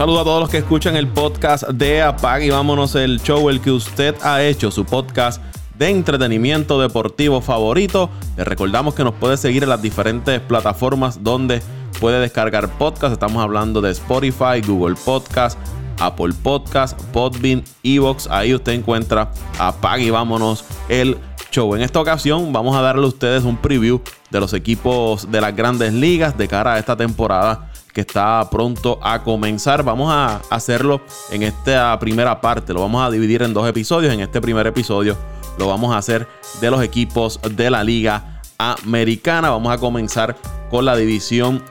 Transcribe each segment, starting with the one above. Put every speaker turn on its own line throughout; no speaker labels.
saludo a todos los que escuchan el podcast de Apag y vámonos el show, el que usted ha hecho, su podcast de entretenimiento deportivo favorito. Le recordamos que nos puede seguir en las diferentes plataformas donde puede descargar podcast. Estamos hablando de Spotify, Google Podcast, Apple Podcast, Podbean, Evox. Ahí usted encuentra Apag y vámonos el show. En esta ocasión vamos a darle a ustedes un preview de los equipos de las grandes ligas de cara a esta temporada que está pronto a comenzar. Vamos a hacerlo en esta primera parte. Lo vamos a dividir en dos episodios. En este primer episodio lo vamos a hacer de los equipos de la Liga Americana. Vamos a comenzar con la división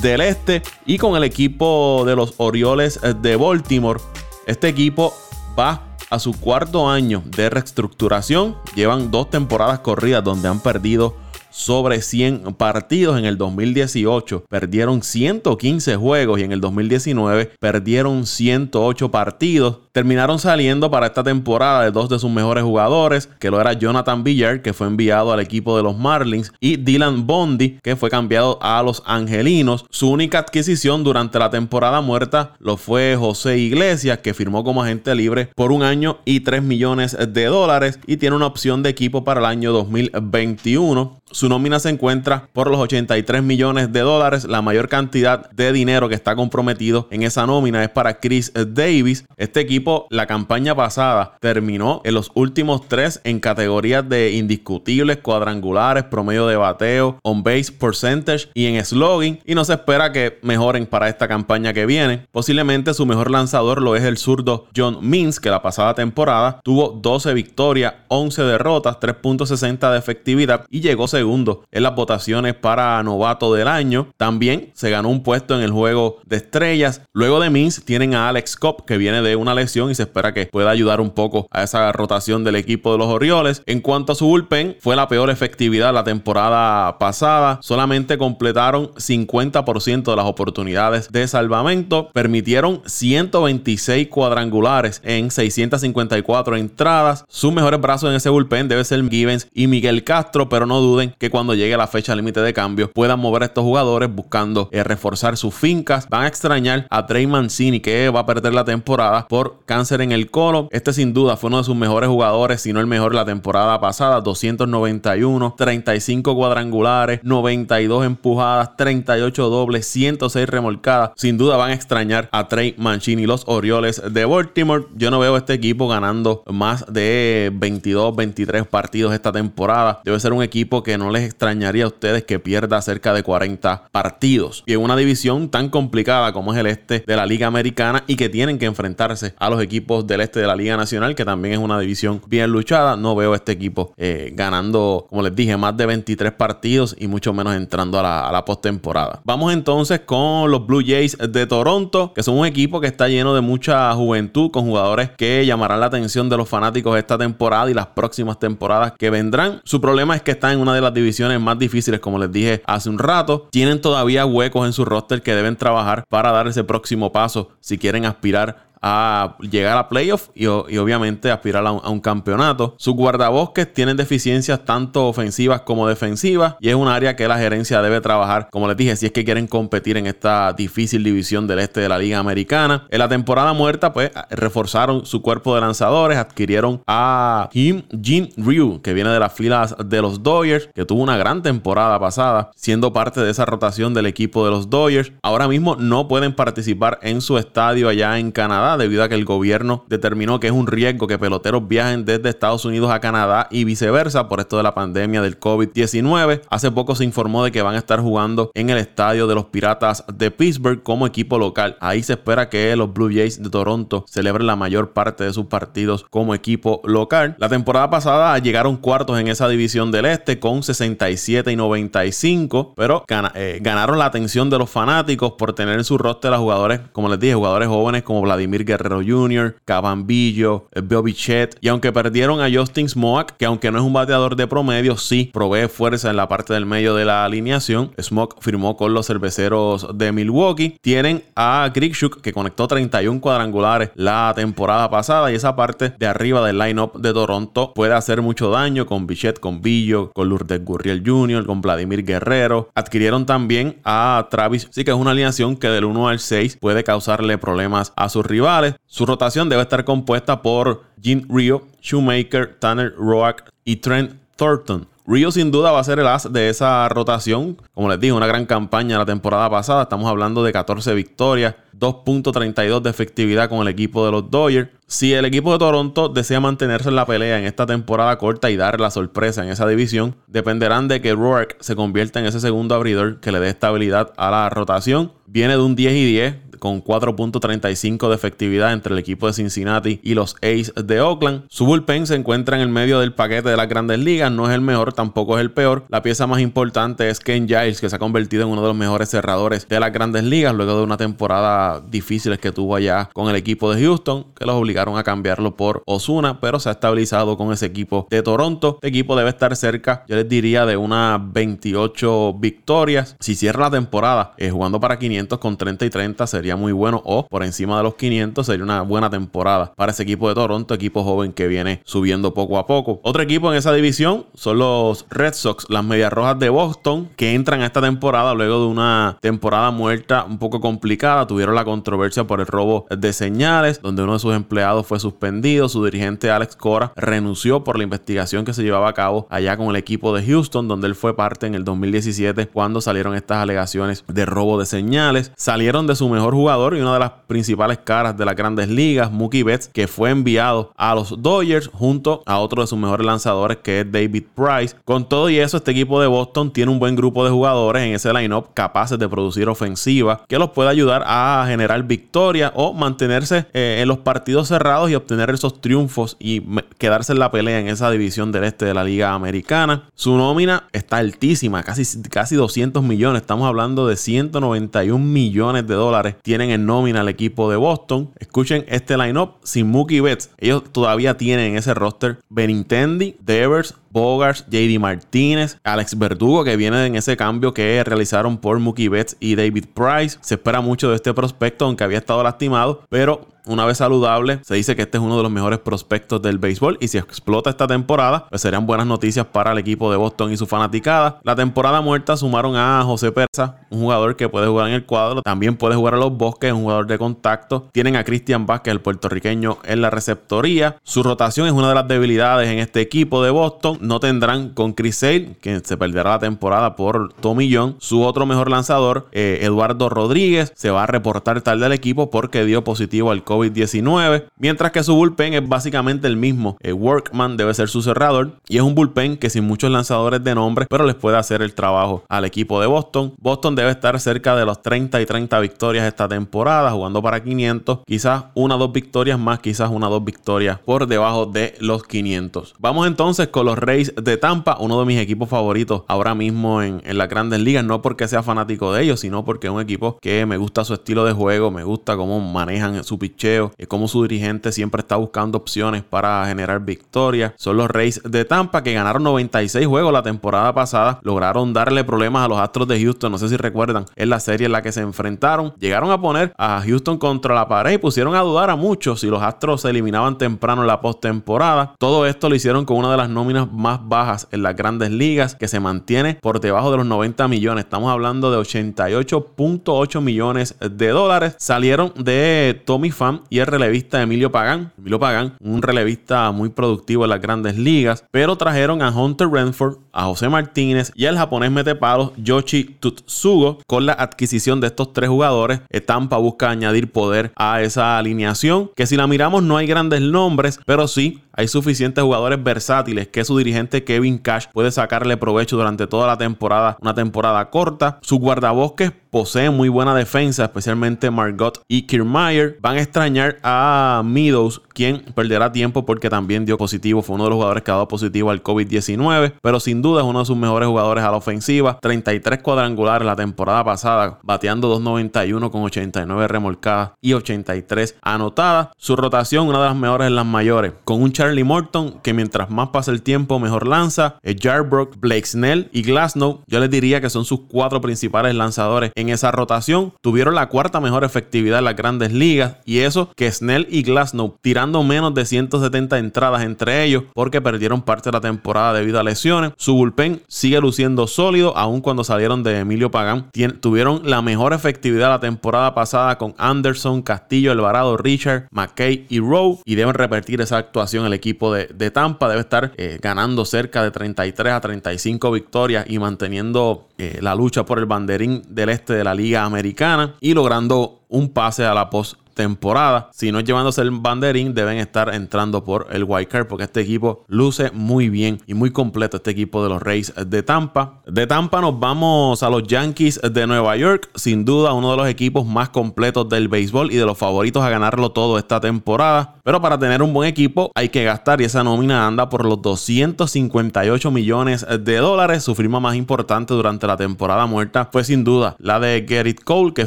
del Este y con el equipo de los Orioles de Baltimore. Este equipo va a su cuarto año de reestructuración. Llevan dos temporadas corridas donde han perdido sobre 100 partidos. En el 2018 perdieron 115 juegos y en el 2019 perdieron 108 partidos. Terminaron saliendo para esta temporada de dos de sus mejores jugadores, que lo era Jonathan Villar, que fue enviado al equipo de los Marlins, y Dylan Bondi, que fue cambiado a los Angelinos. Su única adquisición durante la temporada muerta lo fue José Iglesias, que firmó como agente libre por un año y 3 millones de dólares y tiene una opción de equipo para el año 2021. Su nómina se encuentra por los 83 millones de dólares. La mayor cantidad de dinero que está comprometido en esa nómina es para Chris Davis. Este equipo, la campaña pasada, terminó en los últimos tres en categorías de indiscutibles, cuadrangulares, promedio de bateo, on base percentage y en slogan. Y no se espera que mejoren para esta campaña que viene. Posiblemente su mejor lanzador lo es el zurdo John Means, que la pasada temporada tuvo 12 victorias, 11 derrotas, 3.60 de efectividad y llegó segundo en las votaciones para novato del año. También se ganó un puesto en el juego de estrellas. Luego de Mins tienen a Alex Cobb que viene de una lesión y se espera que pueda ayudar un poco a esa rotación del equipo de los Orioles. En cuanto a su bullpen, fue la peor efectividad la temporada pasada. Solamente completaron 50% de las oportunidades de salvamento. Permitieron 126 cuadrangulares en 654 entradas. Sus mejores brazos en ese bullpen debe ser Givens y Miguel Castro, pero no duden que cuando llegue la fecha límite de cambio puedan mover a estos jugadores buscando eh, reforzar sus fincas. Van a extrañar a Trey Mancini que va a perder la temporada por cáncer en el colon. Este sin duda fue uno de sus mejores jugadores, si no el mejor la temporada pasada. 291, 35 cuadrangulares, 92 empujadas, 38 dobles, 106 remolcadas. Sin duda van a extrañar a Trey Mancini, los Orioles de Baltimore. Yo no veo este equipo ganando más de 22, 23 partidos esta temporada. Debe ser un equipo que no les extrañaría a ustedes que pierda cerca de 40 partidos. Y en una división tan complicada como es el este de la Liga Americana y que tienen que enfrentarse a los equipos del este de la Liga Nacional, que también es una división bien luchada, no veo este equipo eh, ganando, como les dije, más de 23 partidos y mucho menos entrando a la, a la postemporada. Vamos entonces con los Blue Jays de Toronto, que son un equipo que está lleno de mucha juventud, con jugadores que llamarán la atención de los fanáticos esta temporada y las próximas temporadas que vendrán. Su problema es que están en una de las divisiones más difíciles, como les dije hace un rato. Tienen todavía huecos en su roster que deben trabajar para dar ese próximo paso si quieren aspirar a llegar a playoff y, obviamente aspirar a un, campeonato. Sus guardabosques tienen deficiencias tanto ofensivas como defensivas y es un área que la gerencia debe trabajar, como les dije, si es que quieren competir en esta difícil división del este de la Liga Americana. En la temporada muerta, pues reforzaron su cuerpo de lanzadores, adquirieron a Kim Jin Ryu, que viene de las filas de los Dodgers, que tuvo una gran temporada pasada, siendo parte de esa rotación del equipo de los Dodgers. Ahora mismo no pueden participar en su estadio allá en Canadá debido a que el gobierno determinó que es un riesgo que peloteros viajen desde Estados Unidos a Canadá y viceversa por esto de la pandemia del COVID-19. Hace poco se informó de que van a estar jugando en el estadio de los Piratas de Pittsburgh como equipo local. Ahí se espera que los Blue Jays de Toronto celebren la mayor parte de sus partidos como equipo local. La temporada pasada llegaron cuartos en esa división del este con 67 y 95, pero eh, ganaron la atención de los fanáticos por tener en su roster a jugadores, como les dije, jugadores jóvenes como Vladimir Guerrero Jr., Cabambillo, Bobby Chet. Y aunque perdieron a Justin Smoke, que aunque no es un bateador de promedio, sí provee fuerza en la parte del medio de la alineación. Smoke firmó con los cerveceros de Milwaukee. Tienen a Grigshuk, que conectó 31 cuadrangulares la temporada pasada. Y esa parte de arriba del lineup de Toronto puede hacer mucho daño con Bichette, con Billo, con Lourdes Gurriel Jr., con Vladimir Guerrero. Adquirieron también a Travis, sí que es una alineación que del 1 al 6 puede causarle problemas a sus rivales. Su rotación debe estar compuesta por Jim Rio, Shoemaker, Tanner Roark y Trent Thornton. Rio sin duda va a ser el as de esa rotación. Como les dije, una gran campaña la temporada pasada. Estamos hablando de 14 victorias, 2.32 de efectividad con el equipo de los Dodgers. Si el equipo de Toronto desea mantenerse en la pelea en esta temporada corta y dar la sorpresa en esa división, dependerán de que Rourke se convierta en ese segundo abridor que le dé estabilidad a la rotación. Viene de un 10 y 10 con 4.35 de efectividad entre el equipo de Cincinnati y los A's de Oakland. Su bullpen se encuentra en el medio del paquete de las grandes ligas, no es el mejor, tampoco es el peor. La pieza más importante es Ken Giles, que se ha convertido en uno de los mejores cerradores de las grandes ligas luego de una temporada difícil que tuvo allá con el equipo de Houston, que los obligaron a cambiarlo por Osuna, pero se ha estabilizado con ese equipo de Toronto. Este equipo debe estar cerca, yo les diría, de unas 28 victorias. Si cierra la temporada eh, jugando para 500 con 30 y 30 sería muy bueno o por encima de los 500 sería una buena temporada para ese equipo de Toronto, equipo joven que viene subiendo poco a poco. Otro equipo en esa división son los Red Sox, las Medias Rojas de Boston, que entran a esta temporada luego de una temporada muerta un poco complicada. Tuvieron la controversia por el robo de señales, donde uno de sus empleados fue suspendido. Su dirigente Alex Cora renunció por la investigación que se llevaba a cabo allá con el equipo de Houston, donde él fue parte en el 2017 cuando salieron estas alegaciones de robo de señales. Salieron de su mejor jugador y una de las principales caras de las grandes ligas, Mookie Betts, que fue enviado a los Dodgers junto a otro de sus mejores lanzadores que es David Price. Con todo y eso, este equipo de Boston tiene un buen grupo de jugadores en ese lineup capaces de producir ofensiva que los puede ayudar a generar victorias o mantenerse eh, en los partidos cerrados y obtener esos triunfos y quedarse en la pelea en esa división del este de la liga americana. Su nómina está altísima, casi, casi 200 millones. Estamos hablando de 191 millones de dólares tienen en nómina al equipo de Boston. Escuchen este lineup sin Mookie Betts. Ellos todavía tienen en ese roster Benintendi, Devers, Bogars, JD Martínez, Alex Verdugo, que viene en ese cambio que realizaron por Mookie Betts y David Price. Se espera mucho de este prospecto, aunque había estado lastimado, pero una vez saludable, se dice que este es uno de los mejores prospectos del béisbol y si explota esta temporada, pues serían buenas noticias para el equipo de Boston y su fanaticada. La temporada muerta sumaron a José Persa, un jugador que puede jugar en el cuadro, también puede jugar a los bosques, un jugador de contacto. Tienen a Cristian Vázquez, el puertorriqueño, en la receptoría. Su rotación es una de las debilidades en este equipo de Boston. No tendrán con Chris Sale, que se perderá la temporada por Tommy John. Su otro mejor lanzador, eh, Eduardo Rodríguez, se va a reportar tarde del equipo porque dio positivo al COVID COVID-19, mientras que su bullpen es básicamente el mismo. El Workman debe ser su cerrador y es un bullpen que sin muchos lanzadores de nombre, pero les puede hacer el trabajo al equipo de Boston. Boston debe estar cerca de los 30 y 30 victorias esta temporada, jugando para 500, quizás una o dos victorias más, quizás una o dos victorias por debajo de los 500. Vamos entonces con los Rays de Tampa, uno de mis equipos favoritos ahora mismo en, en las grandes ligas, no porque sea fanático de ellos, sino porque es un equipo que me gusta su estilo de juego, me gusta cómo manejan su pitch y como su dirigente siempre está buscando opciones para generar victorias. Son los Rays de Tampa que ganaron 96 juegos la temporada pasada, lograron darle problemas a los Astros de Houston, no sé si recuerdan, en la serie en la que se enfrentaron, llegaron a poner a Houston contra la pared y pusieron a dudar a muchos si los Astros se eliminaban temprano en la postemporada. Todo esto lo hicieron con una de las nóminas más bajas en las grandes ligas, que se mantiene por debajo de los 90 millones. Estamos hablando de 88.8 millones de dólares. Salieron de Tommy Pham y el relevista Emilio Pagán. Emilio Pagán, un relevista muy productivo en las grandes ligas, pero trajeron a Hunter Renford, a José Martínez y al japonés metepalos Yoshi Tutsugo. Con la adquisición de estos tres jugadores, Tampa busca añadir poder a esa alineación, que si la miramos no hay grandes nombres, pero sí hay suficientes jugadores versátiles que su dirigente Kevin Cash puede sacarle provecho durante toda la temporada, una temporada corta. Sus guardabosques poseen muy buena defensa, especialmente Margot y Kiermaier. Van a extrañar a Meadows, quien perderá tiempo porque también dio positivo. Fue uno de los jugadores que ha dado positivo al COVID-19, pero sin duda es uno de sus mejores jugadores a la ofensiva. 33 cuadrangulares la temporada pasada, bateando 2.91 con 89 remolcadas y 83 anotadas. Su rotación, una de las mejores en las mayores, con un Charlie Morton que mientras más pasa el tiempo, mejor lanza. Jarbrook, Blake Snell y Glasnow, yo les diría que son sus cuatro principales lanzadores en esa rotación. Tuvieron la cuarta mejor efectividad en las grandes ligas y eso que Snell y Glasnow tirando menos de 170 entradas entre ellos porque perdieron parte de la temporada debido a lesiones. Su bullpen sigue luciendo sólido aun cuando salieron de Emilio Pagán. tuvieron la mejor efectividad la temporada pasada con Anderson, Castillo, Alvarado, Richard, McKay y Rowe y deben repetir esa actuación el equipo de, Tampa. Debe estar eh, ganando cerca de 33 a 35 victorias y manteniendo eh, la lucha por el banderín del este de la Liga Americana y logrando un pase a la post temporada. Si no llevándose el banderín, deben estar entrando por el white card porque este equipo luce muy bien y muy completo este equipo de los Rays de Tampa. De Tampa nos vamos a los Yankees de Nueva York, sin duda uno de los equipos más completos del béisbol y de los favoritos a ganarlo todo esta temporada. Pero para tener un buen equipo hay que gastar y esa nómina anda por los 258 millones de dólares. Su firma más importante durante la temporada muerta fue sin duda la de Gerrit Cole que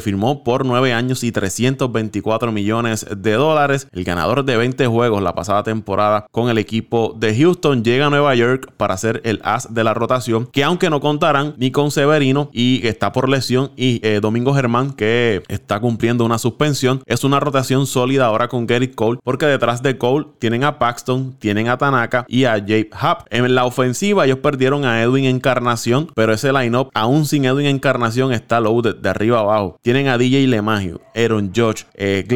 firmó por 9 años y 324 millones de dólares. El ganador de 20 juegos la pasada temporada con el equipo de Houston llega a Nueva York para ser el as de la rotación, que aunque no contarán ni con Severino y está por lesión y eh, Domingo Germán que está cumpliendo una suspensión, es una rotación sólida ahora con Gary Cole porque detrás de Cole tienen a Paxton, tienen a Tanaka y a Jake Happ. En la ofensiva ellos perdieron a Edwin Encarnación, pero ese lineup aún sin Edwin Encarnación está loaded de arriba abajo. Tienen a DJ Lemagio, Aaron George, eh,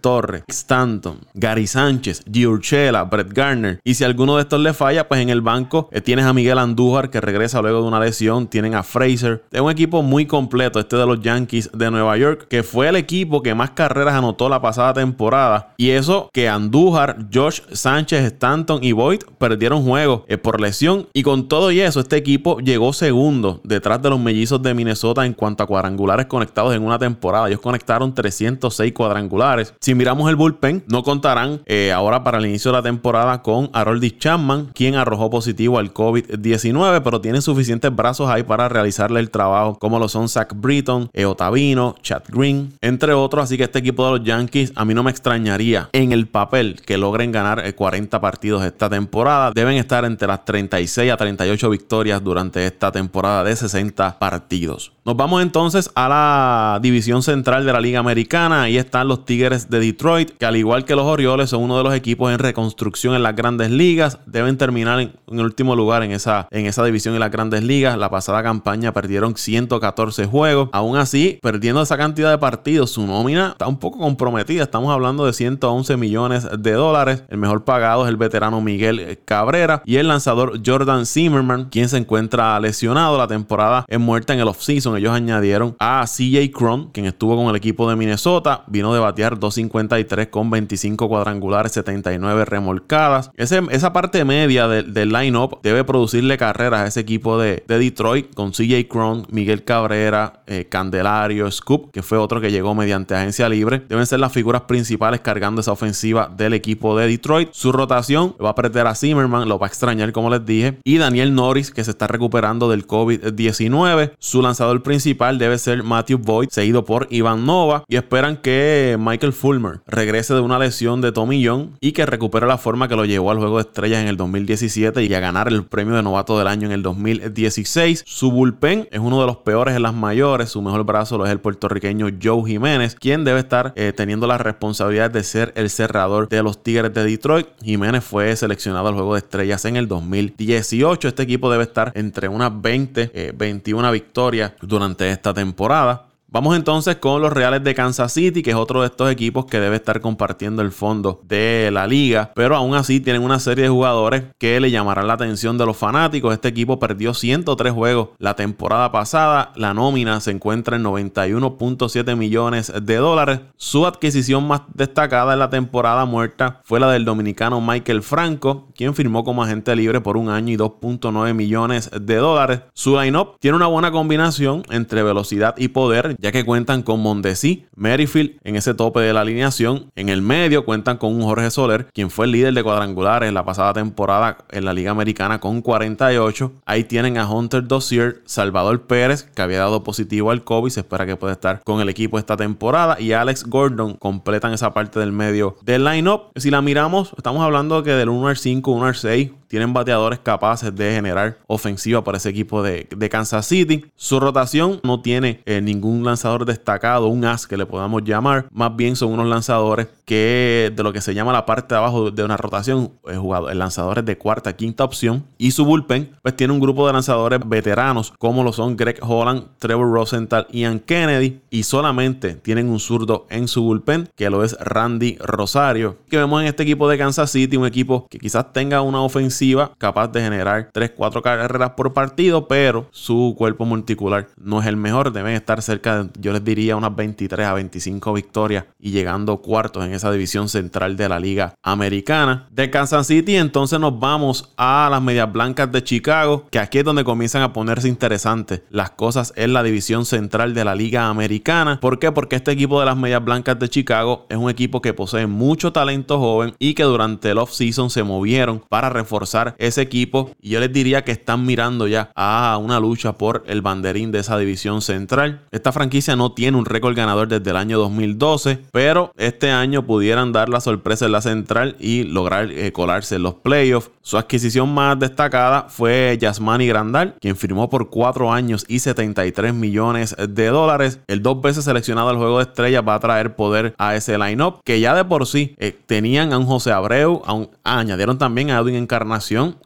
Torres, Stanton, Gary Sánchez, Giurchela, Brett Garner. Y si alguno de estos le falla, pues en el banco eh, tienes a Miguel Andújar que regresa luego de una lesión. Tienen a Fraser. Es un equipo muy completo este de los Yankees de Nueva York, que fue el equipo que más carreras anotó la pasada temporada. Y eso que Andújar, Josh Sánchez, Stanton y Boyd perdieron juegos eh, por lesión. Y con todo y eso, este equipo llegó segundo detrás de los mellizos de Minnesota en cuanto a cuadrangulares conectados en una temporada. Ellos conectaron 306 cuadrangulares si miramos el bullpen, no contarán eh, ahora para el inicio de la temporada con Harold Chapman, quien arrojó positivo al COVID-19, pero tiene suficientes brazos ahí para realizarle el trabajo, como lo son Zach Britton, eh, Otavino, Chad Green, entre otros. Así que este equipo de los Yankees a mí no me extrañaría en el papel que logren ganar 40 eh, partidos esta temporada. Deben estar entre las 36 a 38 victorias durante esta temporada de 60 partidos. Nos vamos entonces a la división central de la Liga Americana. Ahí están los Tigres de Detroit, que al igual que los Orioles son uno de los equipos en reconstrucción en las grandes ligas. Deben terminar en, último lugar en esa, en esa división en las grandes ligas. La pasada campaña perdieron 114 juegos. Aún así, perdiendo esa cantidad de partidos, su nómina está un poco comprometida. Estamos hablando de 111 millones de dólares. El mejor pagado es el veterano Miguel Cabrera y el lanzador Jordan Zimmerman, quien se encuentra lesionado. La temporada es muerta en el offseason. Ellos añadieron a CJ Cron, quien estuvo con el equipo de Minnesota. Vino de batear 253 con 25 cuadrangulares, 79 remolcadas. esa parte media del line-up debe producirle carreras a ese equipo de, Detroit con CJ Cron, Miguel Cabrera, eh, Candelario, Scoop, que fue otro que llegó mediante agencia libre. Deben ser las figuras principales cargando esa ofensiva del equipo de Detroit. Su rotación va a perder a Zimmerman, lo va a extrañar como les dije. Y Daniel Norris, que se está recuperando del COVID-19. Su lanzador principal debe ser Matthew Boyd, seguido por Ivan Nova. Y esperan que Michael Fulmer regrese de una lesión de Tommy John y que recupere la forma que lo llevó al juego de estrellas en el 2017 y a ganar el premio de novato del año en el 2016. Su bullpen es uno de los peores en las mayores. Su mejor brazo lo es el puertorriqueño Joe Jiménez, quien debe estar eh, teniendo la responsabilidad de ser el cerrador de los Tigres de Detroit. Jiménez fue seleccionado al juego de estrellas en el 2018. Este equipo debe estar entre unas 20, 21 eh, victorias durante esta temporada. Vamos entonces con los Reales de Kansas City, que es otro de estos equipos que debe estar compartiendo el fondo de la liga, pero aún así tienen una serie de jugadores que le llamarán la atención de los fanáticos. Este equipo perdió 103 juegos la temporada pasada, la nómina se encuentra en 91.7 millones de dólares. Su adquisición más destacada en la temporada muerta fue la del dominicano Michael Franco, quien firmó como agente libre por un año y 2.9 millones de dólares. Su line-up tiene una buena combinación entre velocidad y poder, ya que cuentan con Mondesi, Merrifield en ese tope de la alineación. En el medio cuentan con un Jorge Soler, quien fue el líder de cuadrangulares en la pasada temporada en la Liga Americana con 48. Ahí tienen a Hunter Dossier, Salvador Pérez, que había dado positivo al COVID, se espera que pueda estar con el equipo esta temporada, y Alex Gordon completan esa parte del medio del line-up. Si la miramos, estamos hablando que del 1 al 5, 1 al 6, tienen bateadores capaces de generar ofensiva para ese equipo de, Kansas City. Su rotación no tiene eh, ningún lanzador destacado, un as que le podamos llamar. Más bien son unos lanzadores que de lo que se llama la parte de abajo de una rotación, eh, jugadores, lanzadores de cuarta, quinta opción. Y su bullpen, pues tiene un grupo de lanzadores veteranos, como lo son Greg Holland, Trevor Rosenthal, Ian Kennedy. Y solamente tienen un zurdo en su bullpen, que lo es Randy Rosario. Que vemos en este equipo de Kansas City, un equipo que quizás tenga una ofensiva capaz de generar 3-4 carreras por partido, pero su cuerpo multicular no es el mejor. Deben estar cerca de, yo les diría, unas 23 a 25 victorias y llegando cuartos en esa división central de la Liga Americana. De Kansas City, entonces nos vamos a las Medias Blancas de Chicago, que aquí es donde comienzan a ponerse interesantes las cosas en la división central de la Liga Americana. ¿Por qué? Porque este equipo de las Medias Blancas de Chicago es un equipo que posee mucho talento joven y que durante el off-season se movieron para reforzar ese equipo. Y yo les diría que están mirando ya a una lucha por el banderín de esa división central. Esta franquicia no tiene un récord ganador desde el año 2012, pero este año pudieran dar la sorpresa en la central y lograr eh, colarse en los playoffs. Su adquisición más destacada fue Yasmani Grandal, quien firmó por 4 años y 73 millones de dólares. El dos veces seleccionado al juego de estrellas va a traer poder a ese lineup que ya de por sí eh, tenían a un José Abreu, a ah, añadieron también a Edwin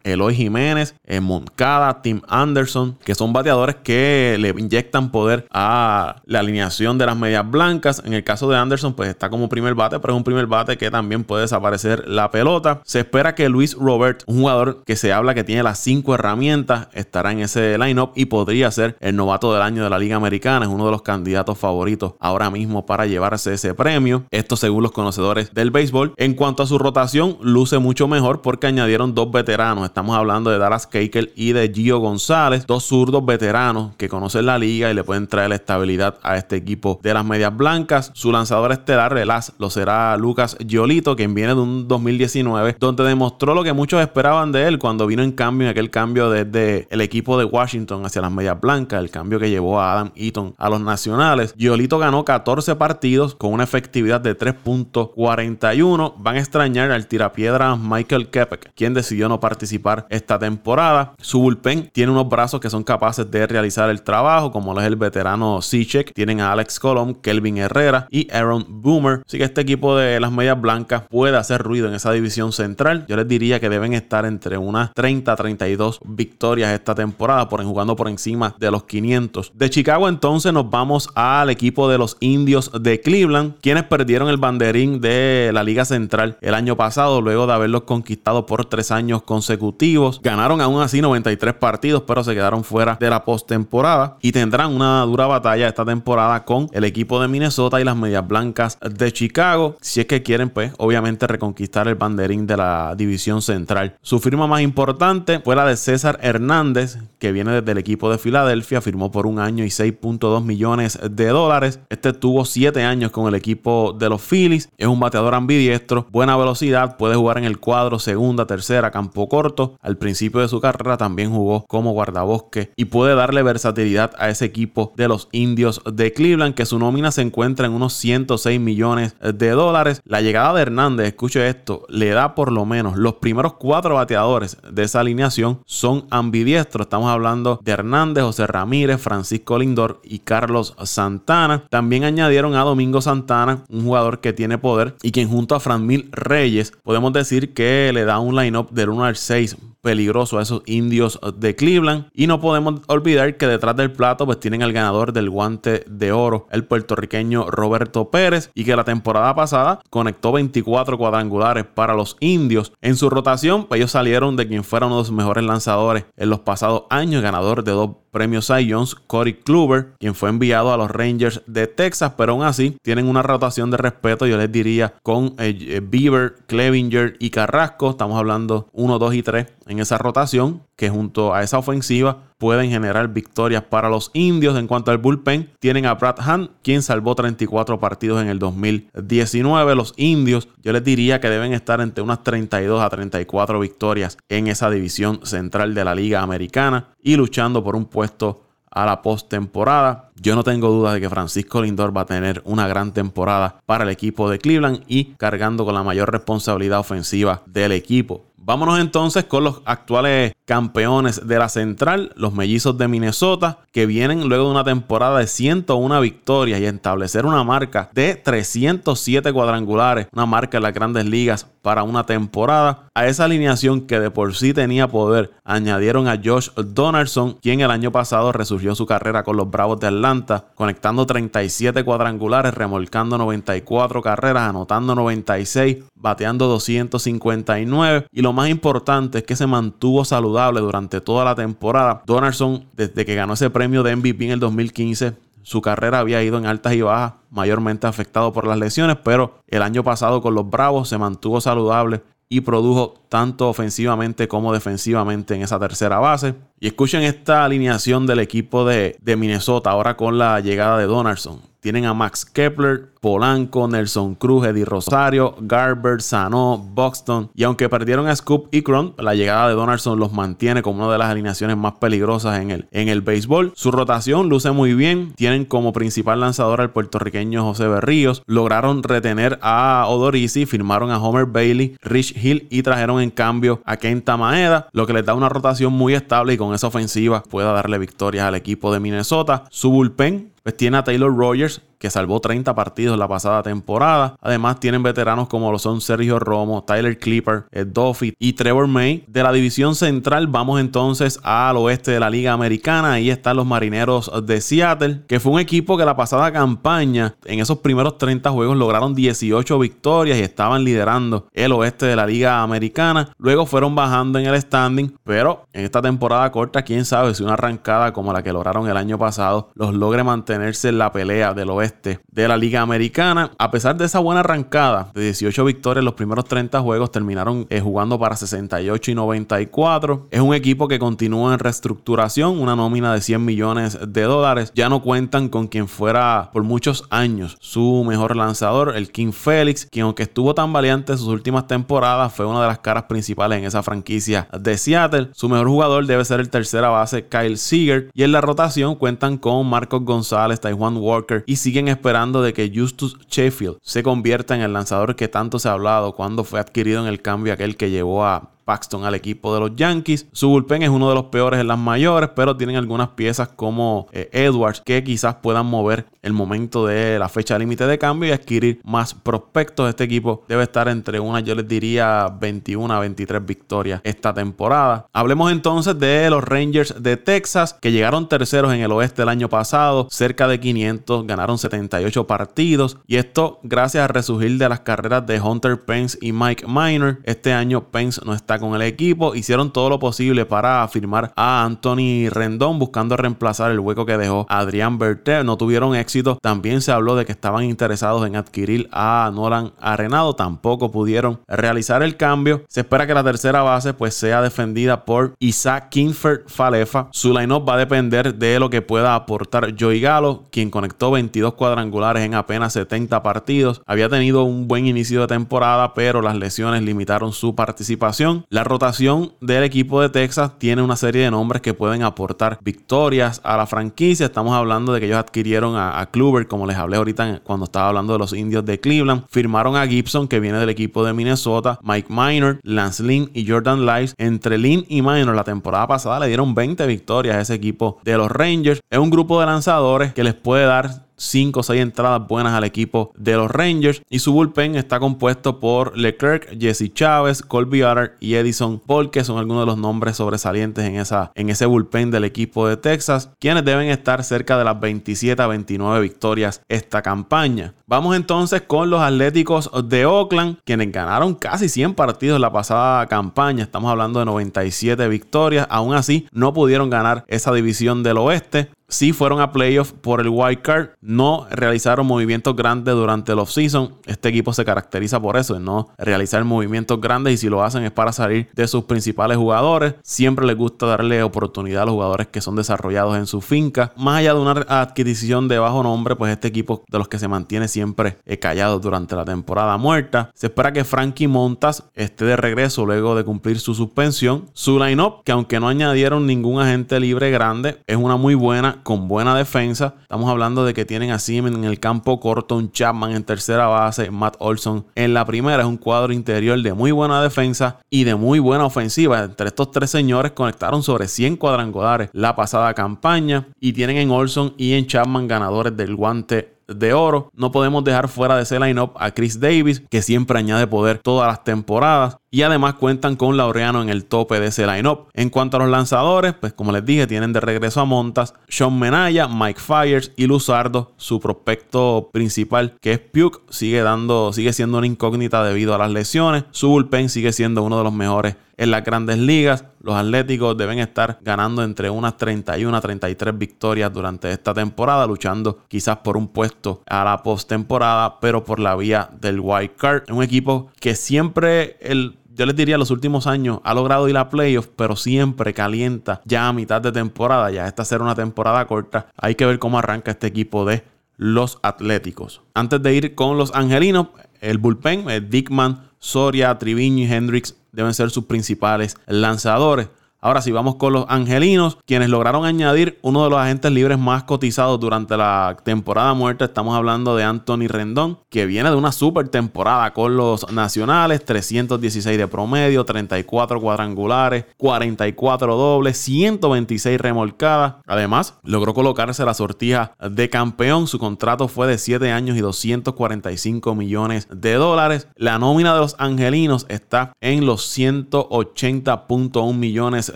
Eloy Jiménez, eh, Moncada, Tim Anderson, que son bateadores que le inyectan poder a la alineación de las medias blancas. En el caso de Anderson, pues está como primer bate, pero es un primer bate que también puede desaparecer la pelota. Se espera que Luis Robert, un jugador que se habla que tiene las cinco herramientas, estará en ese lineup y podría ser el novato del año de la Liga Americana. Es uno de los candidatos favoritos ahora mismo para llevarse ese premio. Esto según los conocedores del béisbol. En cuanto a su rotación, luce mucho mejor porque añadieron dos veteranos Estamos hablando de Dallas Keuchel y de Gio González, dos zurdos veteranos que conocen la liga y le pueden traer la estabilidad a este equipo de las medias blancas. Su lanzador estelar relaz lo será Lucas Giolito, quien viene de un 2019 donde demostró lo que muchos esperaban de él cuando vino en cambio en aquel cambio desde el equipo de Washington hacia las medias blancas, el cambio que llevó a Adam Eaton a los nacionales. Giolito ganó 14 partidos con una efectividad de 3.41. Van a extrañar al tirapiedra Michael Kepek, quien decidió no participar esta temporada. Su bullpen tiene unos brazos que son capaces de realizar el trabajo, como lo es el veterano Sichek. Tienen a Alex Colom, Kelvin Herrera y Aaron Boomer. Así que este equipo de las medias blancas puede hacer ruido en esa división central. Yo les diría que deben estar entre unas 30 a 32 victorias esta temporada, por jugando por encima de los 500. De Chicago entonces nos vamos al equipo de los indios de Cleveland, quienes perdieron el banderín de la Liga Central el año pasado, luego de haberlos conquistado por tres años consecutivos. Ganaron aún así 93 partidos, pero se quedaron fuera de la postemporada y tendrán una dura batalla esta temporada con el equipo de Minnesota y las Medias Blancas de Chicago, si es que quieren, pues, obviamente reconquistar el banderín de la división central. Su firma más importante fue la de César Hernández, que viene desde el equipo de Filadelfia, firmó por un año y 6.2 millones de dólares. Este tuvo 7 años con el equipo de los Phillies, es un bateador ambidiestro, buena velocidad, puede jugar en el cuadro segunda, tercera, campo corto. Al principio de su carrera también jugó como guardabosque y puede darle versatilidad a ese equipo de los indios de Cleveland, que su nómina se encuentra en unos 106 millones de dólares. La llegada de Hernández, escuche esto, le da por lo menos los primeros cuatro bateadores de esa alineación son ambidiestros. Estamos hablando de Hernández, José Ramírez, Francisco Lindor y Carlos Santana. También añadieron a Domingo Santana, un jugador que tiene poder y quien junto a Mil Reyes podemos decir que le da un line-up del 1 al 6 peligroso a esos indios de Cleveland. Y no podemos olvidar que detrás del plato pues tienen al ganador del guante de oro, el puertorriqueño Roberto Pérez, y que la temporada pasada conectó 24 cuadrangulares para los indios. En su rotación, pues ellos salieron de quien fuera uno de los mejores lanzadores en los pasados años, ganador de dos premios Cy Jones, Corey Kluber, quien fue enviado a los Rangers de Texas, pero aún así tienen una rotación de respeto, yo les diría, con eh, eh, Bieber, Clevinger y Carrasco. Estamos hablando 1, 2 y 3 en esa rotación, que junto a esa ofensiva pueden generar victorias para los indios. En cuanto al bullpen, tienen a Brad Hunt, quien salvó 34 partidos en el 2019. Los indios, yo les diría que deben estar entre unas 32 a 34 victorias en esa división central de la Liga Americana y luchando por un puesto a la postemporada. Yo no tengo duda de que Francisco Lindor va a tener una gran temporada para el equipo de Cleveland y cargando con la mayor responsabilidad ofensiva del equipo. Vámonos entonces con los actuales campeones de la central, los mellizos de Minnesota, que vienen luego de una temporada de 101 victorias y establecer una marca de 307 cuadrangulares, una marca en las grandes ligas para una temporada. A esa alineación que de por sí tenía poder, añadieron a Josh Donaldson, quien el año pasado resurgió su carrera con los Bravos de Atlanta, conectando 37 cuadrangulares, remolcando 94 carreras, anotando 96, bateando 259 y lo más importante es que se mantuvo saludable durante toda la temporada. Donaldson, desde que ganó ese premio de MVP en el 2015, su carrera había ido en altas y bajas, mayormente afectado por las lesiones, pero el año pasado con los Bravos se mantuvo saludable y produjo tanto ofensivamente como defensivamente en esa tercera base. Y escuchen esta alineación del equipo de, de Minnesota ahora con la llegada de Donaldson. Tienen a Max Kepler, Polanco, Nelson Cruz, Eddie Rosario, Garber, Sano, Buxton. Y aunque perdieron a Scoop y Cron, la llegada de Donaldson los mantiene como una de las alineaciones más peligrosas en el, en el béisbol. Su rotación luce muy bien. Tienen como principal lanzador al puertorriqueño José Berríos. Lograron retener a Odorisi, firmaron a Homer Bailey, Rich Hill y trajeron en cambio a Kenta Maeda, lo que les da una rotación muy estable y con esa ofensiva pueda darle victorias al equipo de Minnesota. Su bullpen pues tiene a Taylor Rogers, que salvó 30 partidos la pasada temporada. Además, tienen veteranos como lo son Sergio Romo, Tyler Clipper, Ed Duffy y Trevor May. De la división central, vamos entonces al oeste de la Liga Americana. Ahí están los marineros de Seattle, que fue un equipo que la pasada campaña, en esos primeros 30 juegos, lograron 18 victorias y estaban liderando el oeste de la Liga Americana. Luego fueron bajando en el standing, pero en esta temporada corta, quién sabe si una arrancada como la que lograron el año pasado los logre mantenerse en la pelea del oeste de la Liga Americana. A pesar de esa buena arrancada de 18 victorias, los primeros 30 juegos terminaron eh, jugando para 68 y 94. Es un equipo que continúa en reestructuración, una nómina de 100 millones de dólares. Ya no cuentan con quien fuera por muchos años su mejor lanzador, el King Félix, quien aunque estuvo tan valiente en sus últimas temporadas, fue una de las caras principales en esa franquicia de Seattle. Su mejor jugador debe ser el tercera base Kyle Seager y en la rotación cuentan con Marcos González, Taiwan Walker y siguen esperando de que Justus Sheffield se convierta en el lanzador que tanto se ha hablado cuando fue adquirido en el cambio aquel que llevó a Paxton al equipo de los Yankees. Su bullpen es uno de los peores en las mayores, pero tienen algunas piezas como eh, Edwards que quizás puedan mover el momento de la fecha límite de cambio y adquirir más prospectos. Este equipo debe estar entre una, yo les diría, 21 a 23 victorias esta temporada. Hablemos entonces de los Rangers de Texas que llegaron terceros en el oeste el año pasado, cerca de 500, ganaron 78 partidos y esto gracias al resurgir de las carreras de Hunter Pence y Mike Miner. Este año Pence no está con el equipo. Hicieron todo lo posible para firmar a Anthony Rendón buscando reemplazar el hueco que dejó Adrián Berter. No tuvieron éxito. También se habló de que estaban interesados en adquirir a Nolan Arenado. Tampoco pudieron realizar el cambio. Se espera que la tercera base pues sea defendida por Isaac Kinford Falefa. Su line-up va a depender de lo que pueda aportar Joey Galo, quien conectó 22 cuadrangulares en apenas 70 partidos. Había tenido un buen inicio de temporada, pero las lesiones limitaron su participación. La rotación del equipo de Texas tiene una serie de nombres que pueden aportar victorias a la franquicia. Estamos hablando de que ellos adquirieron a, a Kluber, como les hablé ahorita cuando estaba hablando de los indios de Cleveland. Firmaron a Gibson, que viene del equipo de Minnesota, Mike Minor, Lance Lynn y Jordan Lives. Entre Lynn y Minor la temporada pasada le dieron 20 victorias a ese equipo de los Rangers. Es un grupo de lanzadores que les puede dar 5 o 6 entradas buenas al equipo de los Rangers. Y su bullpen está compuesto por Leclerc, Jesse Chávez, Colby Utter y Edison Paul, que son algunos de los nombres sobresalientes en, esa, en ese bullpen del equipo de Texas, quienes deben estar cerca de las 27 a 29 victorias esta campaña. Vamos entonces con los Atléticos de Oakland, quienes ganaron casi 100 partidos la pasada campaña. Estamos hablando de 97 victorias. Aún así, no pudieron ganar esa división del oeste sí fueron a playoffs por el wild card, no realizaron movimientos grandes durante el offseason. Este equipo se caracteriza por eso, de no realizar movimientos grandes y si lo hacen es para salir de sus principales jugadores. Siempre les gusta darle oportunidad a los jugadores que son desarrollados en su finca. Más allá de una adquisición de bajo nombre, pues este equipo de los que se mantiene siempre eh, callado durante la temporada muerta. Se espera que Frankie Montas esté de regreso luego de cumplir su suspensión. Su line-up, que aunque no añadieron ningún agente libre grande, es una muy buena con buena defensa. Estamos hablando de que tienen a Siemens en el campo corto, un Chapman en tercera base, Matt Olson en la primera. Es un cuadro interior de muy buena defensa y de muy buena ofensiva. Entre estos tres señores conectaron sobre 100 cuadrangulares la pasada campaña y tienen en Olson y en Chapman ganadores del guante de oro. No podemos dejar fuera de ese lineup a Chris Davis, que siempre añade poder todas las temporadas. Y además cuentan con Laureano en el tope de ese lineup. En cuanto a los lanzadores, pues como les dije, tienen de regreso a Montas, Sean Menaya, Mike Fires y Luzardo. Su prospecto principal, que es Puke, sigue dando, sigue siendo una incógnita debido a las lesiones. Su bullpen sigue siendo uno de los mejores en las grandes ligas. Los Atléticos deben estar ganando entre unas 31 a 33 victorias durante esta temporada, luchando quizás por un puesto a la postemporada, pero por la vía del wild card. Un equipo que siempre el yo les diría los últimos años ha logrado ir a playoffs, pero siempre calienta ya a mitad de temporada. Ya esta será una temporada corta. Hay que ver cómo arranca este equipo de los Atléticos. Antes de ir con los Angelinos, el bullpen, Dickman, Soria, Triviño y Hendricks deben ser sus principales lanzadores. Ahora sí, vamos con los angelinos, quienes lograron añadir uno de los agentes libres más cotizados durante la temporada muerta. Estamos hablando de Anthony Rendón, que viene de una super temporada con los nacionales, 316 de promedio, 34 cuadrangulares, 44 dobles, 126 remolcadas. Además, logró colocarse la sortija de campeón. Su contrato fue de 7 años y 245 millones de dólares. La nómina de los angelinos está en los 180.1 millones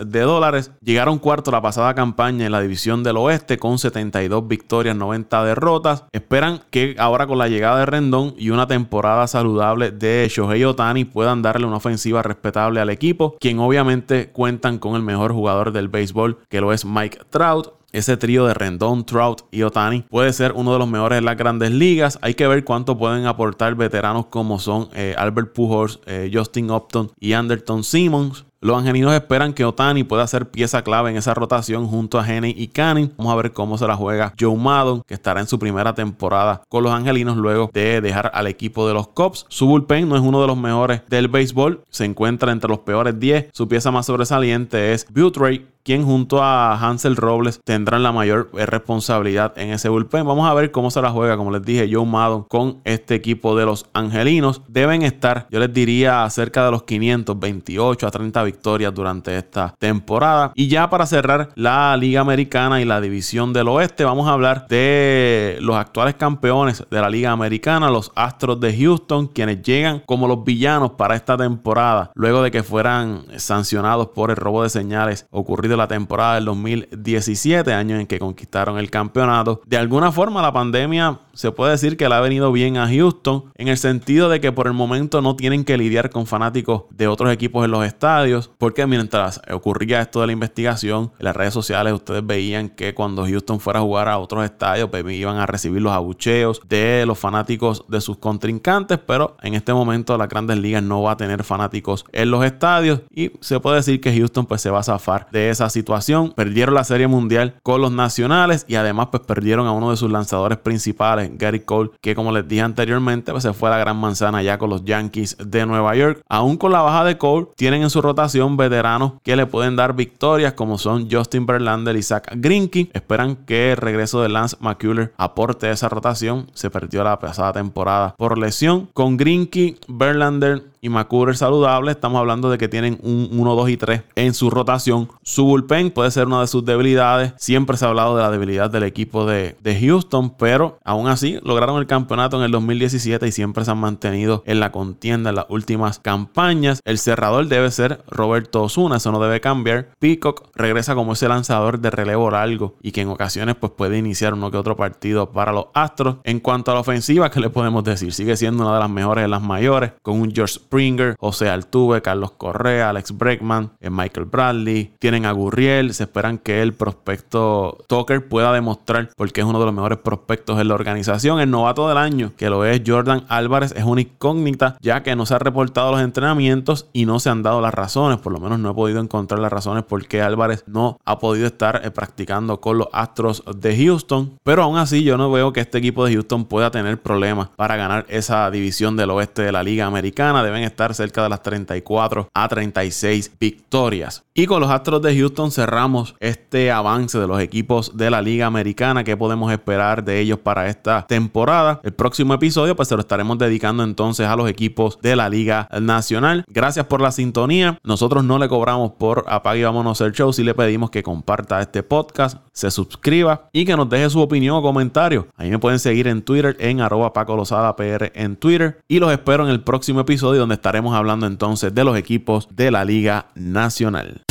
de dólares. Llegaron cuarto la pasada campaña en la división del oeste con 72 victorias, 90 derrotas. Esperan que ahora con la llegada de Rendón y una temporada saludable de Shohei Otani puedan darle una ofensiva respetable al equipo, quien obviamente cuentan con el mejor jugador del béisbol que lo es Mike Trout. Ese trío de Rendón, Trout y Otani puede ser uno de los mejores en las grandes ligas. Hay que ver cuánto pueden aportar veteranos como son eh, Albert Pujols, eh, Justin Upton y Anderton Simmons. Los angelinos esperan que Otani pueda ser pieza clave en esa rotación junto a Henny y Canning. Vamos a ver cómo se la juega Joe Maddon, que estará en su primera temporada con los angelinos luego de dejar al equipo de los Cubs. Su bullpen no es uno de los mejores del béisbol, se encuentra entre los peores 10. Su pieza más sobresaliente es Butray, quien junto a Hansel Robles tendrán la mayor responsabilidad en ese bullpen. Vamos a ver cómo se la juega, como les dije, Joe Maddon con este equipo de los angelinos. Deben estar, yo les diría, cerca de los 528 a 30 victorias durante esta temporada. Y ya para cerrar la Liga Americana y la División del Oeste, vamos a hablar de los actuales campeones de la Liga Americana, los Astros de Houston, quienes llegan como los villanos para esta temporada, luego de que fueran sancionados por el robo de señales ocurrido la temporada del 2017, año en que conquistaron el campeonato. De alguna forma la pandemia se puede decir que le ha venido bien a Houston en el sentido de que por el momento no tienen que lidiar con fanáticos de otros equipos en los estadios, porque mientras ocurría esto de la investigación, en las redes sociales ustedes veían que cuando Houston fuera a jugar a otros estadios, pues iban a recibir los abucheos de los fanáticos de sus contrincantes, pero en este momento las grandes ligas no va a tener fanáticos en los estadios y se puede decir que Houston pues se va a zafar de esa situación. Perdieron la serie mundial con los nacionales y además pues perdieron a uno de sus lanzadores principales Gary Cole, que como les dije anteriormente, pues se fue a la gran manzana ya con los Yankees de Nueva York. Aún con la baja de Cole, tienen en su rotación veteranos que le pueden dar victorias, como son Justin Verlander y Zach Greinke. Esperan que el regreso de Lance McCuller aporte esa rotación. Se perdió la pasada temporada por lesión. Con Greinke, Verlander y McCurry saludable, estamos hablando de que tienen un 1, 2 y 3 en su rotación. Su bullpen puede ser una de sus debilidades. Siempre se ha hablado de la debilidad del equipo de, de Houston, pero aún así lograron el campeonato en el 2017 y siempre se han mantenido en la contienda en las últimas campañas. El cerrador debe ser Roberto Osuna, eso no debe cambiar. Peacock regresa como ese lanzador de relevo largo y que en ocasiones pues puede iniciar uno que otro partido para los Astros. En cuanto a la ofensiva, ¿qué le podemos decir? Sigue siendo una de las mejores de las mayores, con un George Springer, José Altuve, Carlos Correa, Alex Breckman, eh, Michael Bradley. Tienen a Gurriel, se esperan que el prospecto Tucker pueda demostrar porque es uno de los mejores prospectos en la organización. El novato del año, que lo es Jordan Álvarez, es una incógnita ya que no se ha reportado los entrenamientos y no se han dado las razones. Por lo menos no he podido encontrar las razones por qué Álvarez no ha podido estar eh, practicando con los Astros de Houston. Pero aún así yo no veo que este equipo de Houston pueda tener problemas para ganar esa división del oeste de la Liga Americana. Deben estar cerca de las 34 a 36 victorias. Y con los Astros de Houston cerramos este avance de los equipos de la Liga Americana. que podemos esperar de ellos para esta temporada? El próximo episodio pues se lo estaremos dedicando entonces a los equipos de la Liga Nacional. Gracias por la sintonía. Nosotros no le cobramos por apague y vámonos el show. Si le pedimos que comparta este podcast, se suscriba y que nos deje su opinión o comentario. Ahí me pueden seguir en Twitter en arroba Paco Lozada en Twitter. Y los espero en el próximo episodio estaremos hablando entonces de los equipos de la Liga Nacional.